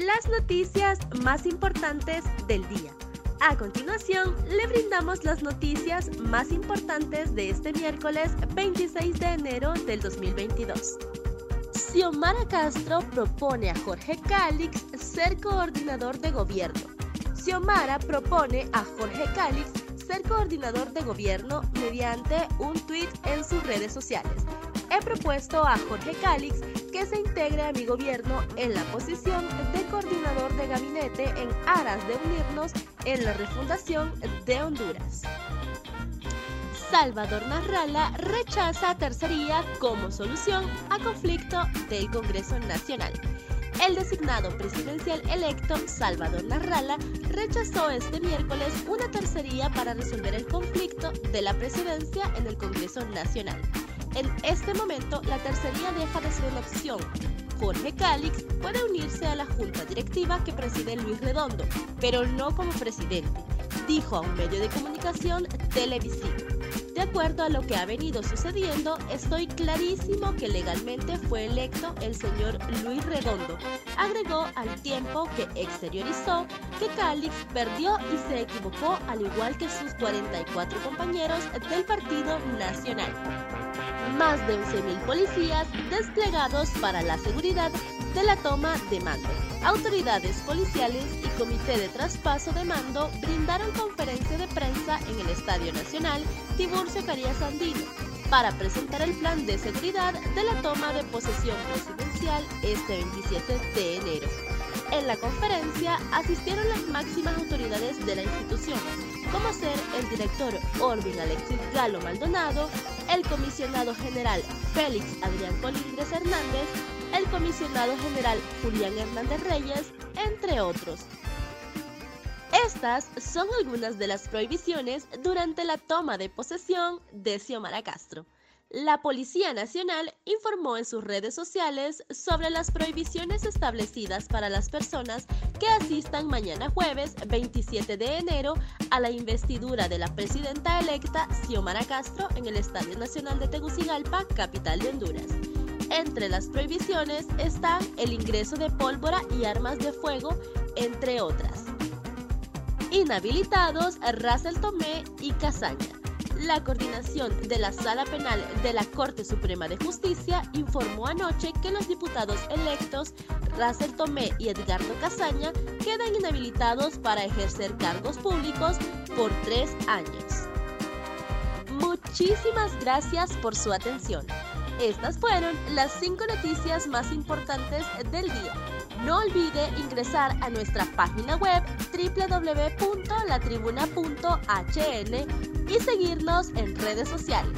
las noticias más importantes del día. A continuación, le brindamos las noticias más importantes de este miércoles 26 de enero del 2022. Xiomara Castro propone a Jorge Calix ser coordinador de gobierno. Xiomara propone a Jorge Calix ser coordinador de gobierno mediante un tuit en sus redes sociales. He propuesto a Jorge Calix que se integre a mi gobierno en la posición de coordinador de gabinete en aras de unirnos en la refundación de Honduras. Salvador Narrala rechaza tercería como solución a conflicto del Congreso Nacional. El designado presidencial electo, Salvador Narrala, rechazó este miércoles una tercería para resolver el conflicto de la presidencia en el Congreso Nacional. En este momento, la tercería deja de ser una opción. Jorge Calix puede unirse a la junta directiva que preside Luis Redondo, pero no como presidente, dijo a un medio de comunicación televisivo. De acuerdo a lo que ha venido sucediendo, estoy clarísimo que legalmente fue electo el señor Luis Redondo. Agregó al tiempo que exteriorizó que Calix perdió y se equivocó al igual que sus 44 compañeros del Partido Nacional más de 11.000 policías desplegados para la seguridad de la toma de mando. Autoridades policiales y comité de traspaso de mando brindaron conferencia de prensa en el Estadio Nacional Tiburcio Carías Andino para presentar el plan de seguridad de la toma de posesión presidencial este 27 de enero. En la conferencia asistieron las máximas autoridades de la institución, como ser el director Orvin Alexis Galo Maldonado, el comisionado general Félix Adrián Colindres Hernández, el comisionado general Julián Hernández Reyes, entre otros. Estas son algunas de las prohibiciones durante la toma de posesión de Xiomara Castro. La Policía Nacional informó en sus redes sociales sobre las prohibiciones establecidas para las personas que asistan mañana jueves 27 de enero a la investidura de la presidenta electa Xiomara Castro en el Estadio Nacional de Tegucigalpa, capital de Honduras. Entre las prohibiciones están el ingreso de pólvora y armas de fuego, entre otras. Inhabilitados Russell Tomé y Casaña. La coordinación de la Sala Penal de la Corte Suprema de Justicia informó anoche que los diputados electos Russell Tomé y Edgardo Casaña quedan inhabilitados para ejercer cargos públicos por tres años. Muchísimas gracias por su atención. Estas fueron las cinco noticias más importantes del día. No olvide ingresar a nuestra página web www.latribuna.hn y seguirnos en redes sociales.